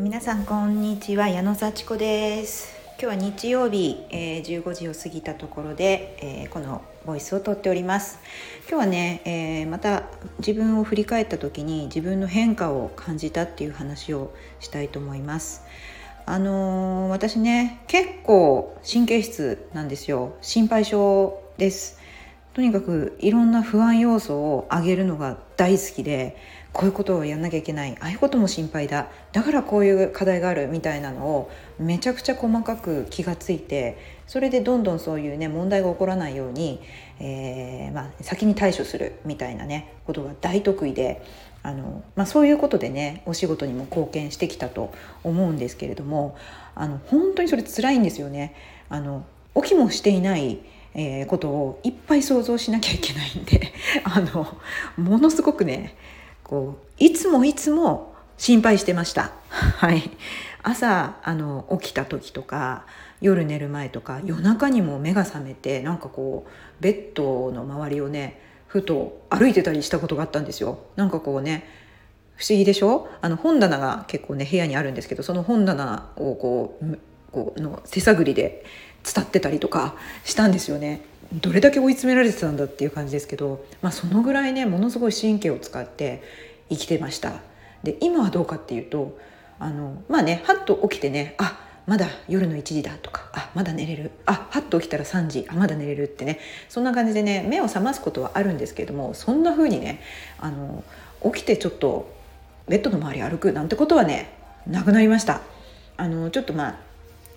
皆さんこんにちは矢野幸子です。今日は日曜日、えー、15時を過ぎたところで、えー、このボイスをとっております。今日はね、えー、また自分を振り返った時に自分の変化を感じたっていう話をしたいと思います。あの私ね結構神経質なんですよ。心配性です。とにかくいろんな不安要素を上げるのが大好きでこういうことをやんなきゃいけないああいうことも心配だだからこういう課題があるみたいなのをめちゃくちゃ細かく気がついてそれでどんどんそういうね問題が起こらないように、えー、まあ、先に対処するみたいなねことが大得意であの、まあ、そういうことでねお仕事にも貢献してきたと思うんですけれどもあの本当にそれ辛いんですよね。あの起きもしていないえー、ことをいっぱい想像しなきゃいけないんで あのものすごくねこういつもいつも心配してました。はい、朝あの起きた時とか夜寝る前とか夜中にも目が覚めてなんかこうベッドの周りをねふと歩いてたりしたことがあったんですよ。なんかこうね不思議でしょ？あの本棚が結構ね部屋にあるんですけどその本棚をこうこうの手探りで伝ってたりとかしたんですよね。どれだけ追い詰められてたんだっていう感じですけど、まあ、そのぐらいねものすごい神経を使って生きてました。で今はどうかっていうとあのまあねはっと起きてねあまだ夜の1時だとかあまだ寝れるあはっと起きたら3時あまだ寝れるってねそんな感じでね目を覚ますことはあるんですけれどもそんな風にねあの起きてちょっとベッドの周り歩くなんてことはねなくなりました。あのちょっとまあ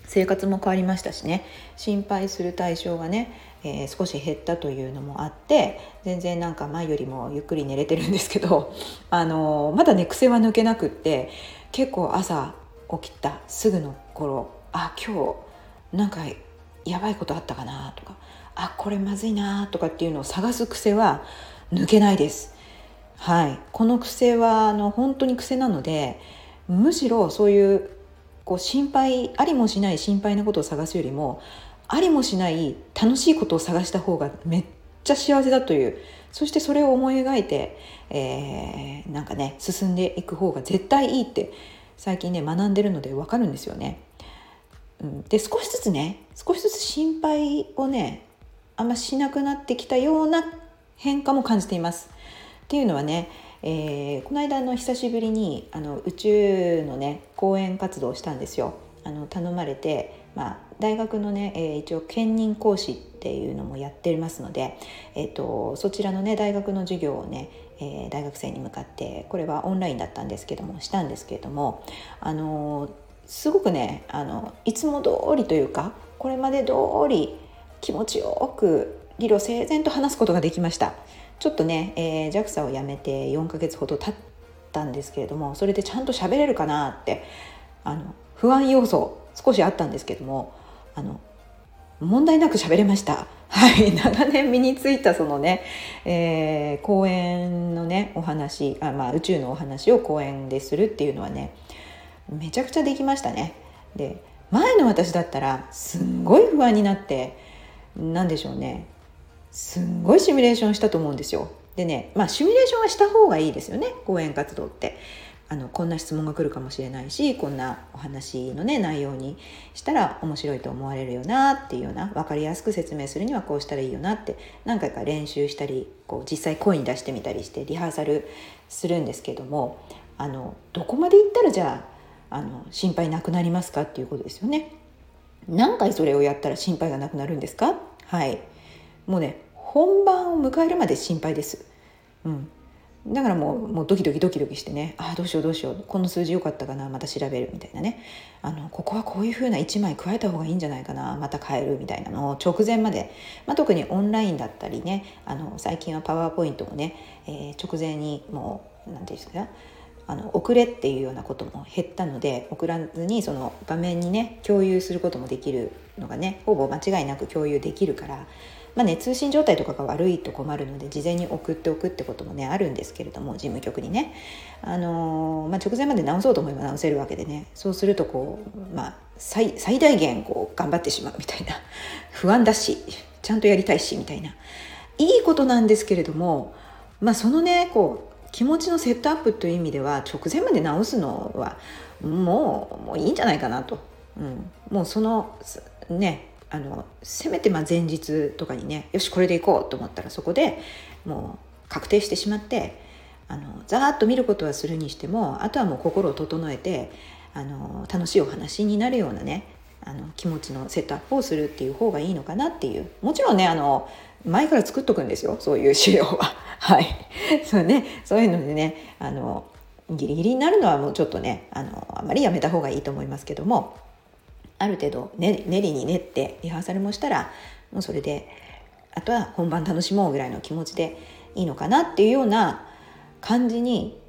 生活も変わりましたしね心配する対象がね、えー、少し減ったというのもあって全然なんか前よりもゆっくり寝れてるんですけど、あのー、まだね癖は抜けなくって結構朝起きたすぐの頃あ今日なんかやばいことあったかなとかあこれまずいなとかっていうのを探す癖は抜けないです。はい、この癖はあの本当に癖なのでむしろそういうこう心配ありもしない心配なことを探すよりもありもしない楽しいことを探した方がめっちゃ幸せだというそしてそれを思い描いて、えー、なんかね進んでいく方が絶対いいって最近ね学んでるので分かるんですよね。うん、で少しずつね少しずつ心配をねあんましなくなってきたような変化も感じています。っていうのはねえー、この間の久しぶりにあの宇宙のね講演活動をしたんですよ。あの頼まれて、まあ、大学のね、えー、一応兼任講師っていうのもやってますので、えーと、そちらのね大学の授業をね、えー、大学生に向かってこれはオンラインだったんですけどもしたんですけれどもあのすごくねあのいつも通りというかこれまで通り気持ちよく理路整然と話すことができました。ちょっとね、えー、JAXA を辞めて4ヶ月ほど経ったんですけれどもそれでちゃんと喋れるかなってあの不安要素少しあったんですけどもあの問題なく喋れました。はい、長年身についたそのね、えー、公演のねお話あ、まあ、宇宙のお話を公演でするっていうのはねめちゃくちゃできましたね。で前の私だったらすんごい不安になって何でしょうねすんごいシミュレーションしたと思うんですよ。でねまあシミュレーションはした方がいいですよね講演活動って。あのこんな質問が来るかもしれないしこんなお話のね内容にしたら面白いと思われるよなっていうような分かりやすく説明するにはこうしたらいいよなって何回か練習したりこう実際声に出してみたりしてリハーサルするんですけどもあのどこまでいったらじゃああの心配なくなりますかっていうことですよね。何回それをやったら心配がなくなるんですか？はいもうね本番を迎えるまで心配です。うん、だからもうもうドキドキドキドキしてねああどうしようどうしようこの数字良かったかなまた調べるみたいなね。あのここはこういうふうな1枚加えた方がいいんじゃないかなまた変えるみたいなのを直前まで、まあ、特にオンラインだったりねあの最近はパワーポイントもね、えー、直前にもう何て言うんですかあの遅れっていうようなことも減ったので送らずにその画面にね共有することもできるのがねほぼ間違いなく共有できるからまあね、通信状態とかが悪いと困るので事前に送っておくってこともねあるんですけれども事務局にね、あのー、まあ、直前まで直そうと思えば直せるわけでね。そうするとこう、まあ、最最大限こう頑張ってしまうみたいな 不安だしちゃんとやりたいしみたいな。いいことなんですけれども、まあ、そのねこう気持ちのセットアップという意味では直前まで直すのはもうもういいんじゃないかなと、うん、もうそのねあのせめてま前日とかにねよしこれでいこうと思ったらそこでもう確定してしまってあのざーっと見ることはするにしてもあとはもう心を整えてあの楽しいお話になるようなねあの気持ちのセットアップをするっていう方がいいのかなっていう。もちろんねあの前から作っとくんですよそういう資料は。はい。そうねそういうのでねあのギリギリになるのはもうちょっとねあのあまりやめた方がいいと思いますけども。ある程度ね練りに練ってリハーサルもしたらもうそれであとは本番楽しもうぐらいの気持ちでいいのかなっていうような感じに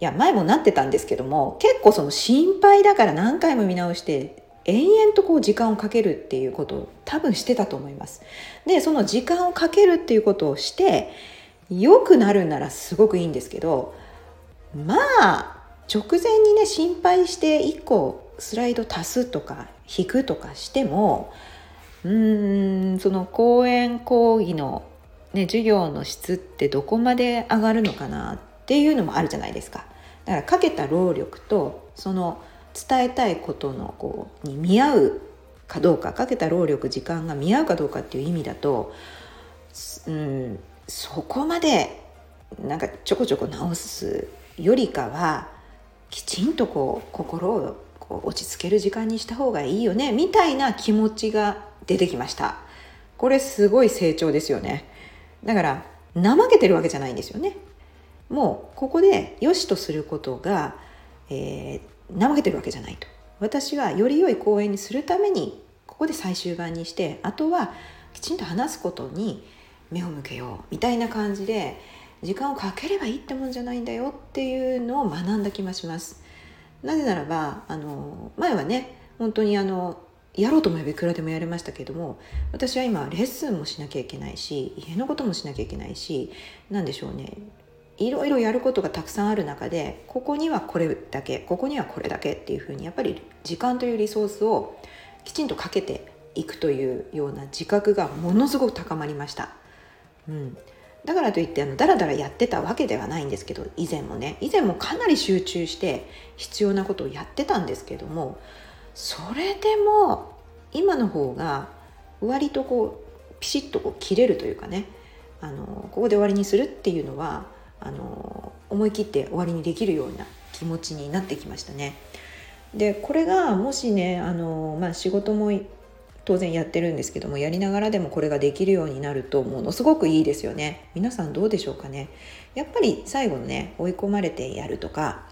いや前もなってたんですけども結構その心配だから何回も見直して延々とこう時間をかけるっていうことを多分してたと思います。でその時間をかけるっていうことをして良くなるならすごくいいんですけどまあ直前にね心配して1個スライド足すとか引くとかしてもうーんその講演講義の、ね、授業の質ってどこまで上がるのかなっていうのもあるじゃないですか。だからかけた労力とその伝えたいことのこうに見合うかどうかかけた労力時間が見合うかどうかっていう意味だと、うん、そこまでなんかちょこちょこ直すよりかはきちんとこう心をこう落ち着ける時間にした方がいいよねみたいな気持ちが出てきました。これすごい成長ですよね。だから怠けてるわけじゃないんですよね。もうここで良しとすることが、えー、怠けてるわけじゃないと。私はより良い講演にするためにここで最終版にしてあとはきちんと話すことに目を向けようみたいな感じで時間をかければいいってもんじゃないんだよっていうのを学んだ気がします。なぜならばあの前はね本当にあのやろうと思えばいくらでもやれましたけども私は今レッスンもしなきゃいけないし家のこともしなきゃいけないし何でしょうねいろいろやることがたくさんある中でここにはこれだけここにはこれだけっていうふうにやっぱり時間というリソースをきちんとかけていくというような自覚がものすごく高まりました。うん、だからといってあのダラダラやってたわけではないんですけど以前もね以前もかなり集中して必要なことをやってたんですけどもそれでも今の方が割とこうピシッとこう切れるというかねあのここで終わりにするっていうのはあの思い切って終わりにできるような気持ちになってきましたね。でこれがもしねあの、まあ、仕事も当然やってるんですけどもやりながらでもこれができるようになるとものすごくいいですよね。皆さんどうでしょうかね。やっぱり最後のね追い込まれてやるとか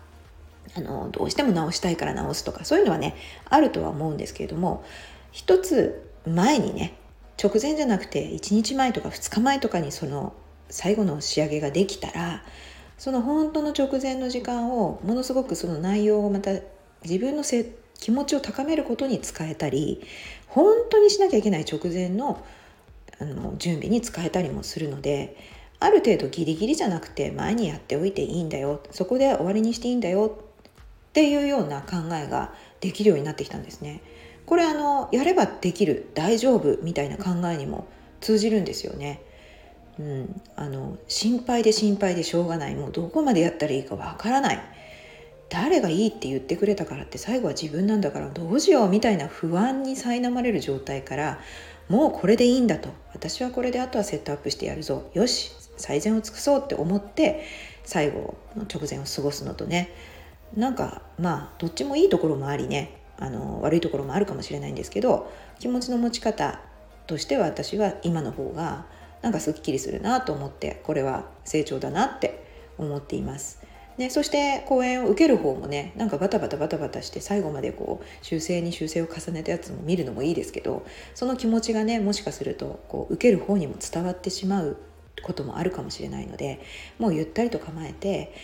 あのどうしても直したいから直すとかそういうのはねあるとは思うんですけれども一つ前にね直前じゃなくて1日前とか2日前とかにその最後の仕上げができたらその本当の直前の時間をものすごくその内容をまた自分のせ気持ちを高めることに使えたり本当にしなきゃいけない直前のあの準備に使えたりもするのである程度ギリギリじゃなくて前にやっておいていいんだよそこで終わりにしていいんだよっていうような考えができるようになってきたんですね。これあのやればできる大丈夫みたいな考えにも通じるんですよね。うん、あの心配で心配でしょうがないもうどこまでやったらいいかわからない誰がいいって言ってくれたからって最後は自分なんだからどうしようみたいな不安に苛まれる状態からもうこれでいいんだと。私はこれであとはセットアップしてやるぞ。よし最善を尽くそうって思って最後の直前を過ごすのとね。なんかまあどっちもいいところもありね。あの悪いところもあるかもしれないんですけど気持ちの持ち方としては私は今の方がなんかすっきりするなと思ってこれは成長だなって思っています。ね、そして講演を受ける方もねなんかバタバタバタバタして最後までこう修正に修正を重ねたやつも見るのもいいですけどその気持ちがねもしかするとこう受ける方にも伝わってしまうこともあるかもしれないのでもうゆったりと構えて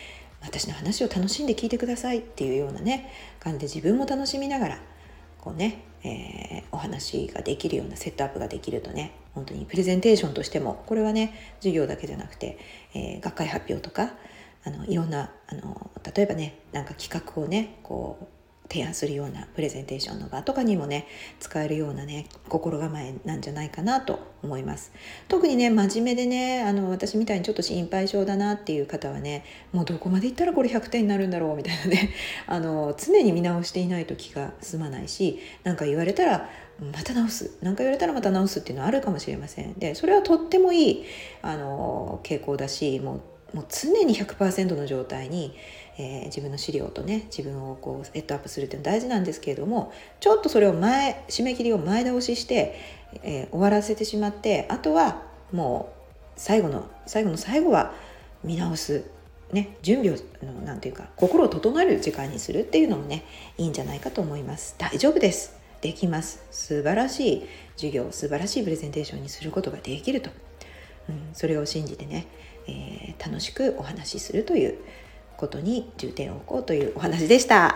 私の話を楽しんで聞いてくださいっていうようなね感じで自分も楽しみながらこうね、えー、お話ができるようなセットアップができるとね本当にプレゼンテーションとしてもこれはね授業だけじゃなくて、えー、学会発表とかあのいろんなあの例えばねなんか企画をねこう提案するようなプレゼンテーションの場とかにもね使えるようなね心構えなんじゃないかなと思います。特にね真面目でねあの私みたいにちょっと心配性だなっていう方はねもうどこまでいったらこれ100点になるんだろうみたいなね あの常に見直していないと気が済まないし何か言われたらまた直す。何か言われたらまた直すっていうのはあるかもしれません。でそれはとってもいいあの傾向だしもうもう常に100%の状態に、えー、自分の資料とね自分をこうセットアップするっていうのは大事なんですけれどもちょっとそれを前締め切りを前倒しして、えー、終わらせてしまってあとはもう最後の最後の最後は見直すね、準備をなんていうか心を整える時間にするっていうのもねいいんじゃないかと思います。大丈夫です。できます。素晴らしい授業素晴らしいプレゼンテーションにすることができると、うん、それを信じてねえー、楽しくお話しするということに重点を置こうというお話でした。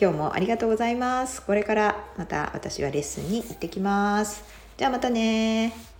今日もありがとうございます。これからまた私はレッスンに行ってきます。じゃあまたね。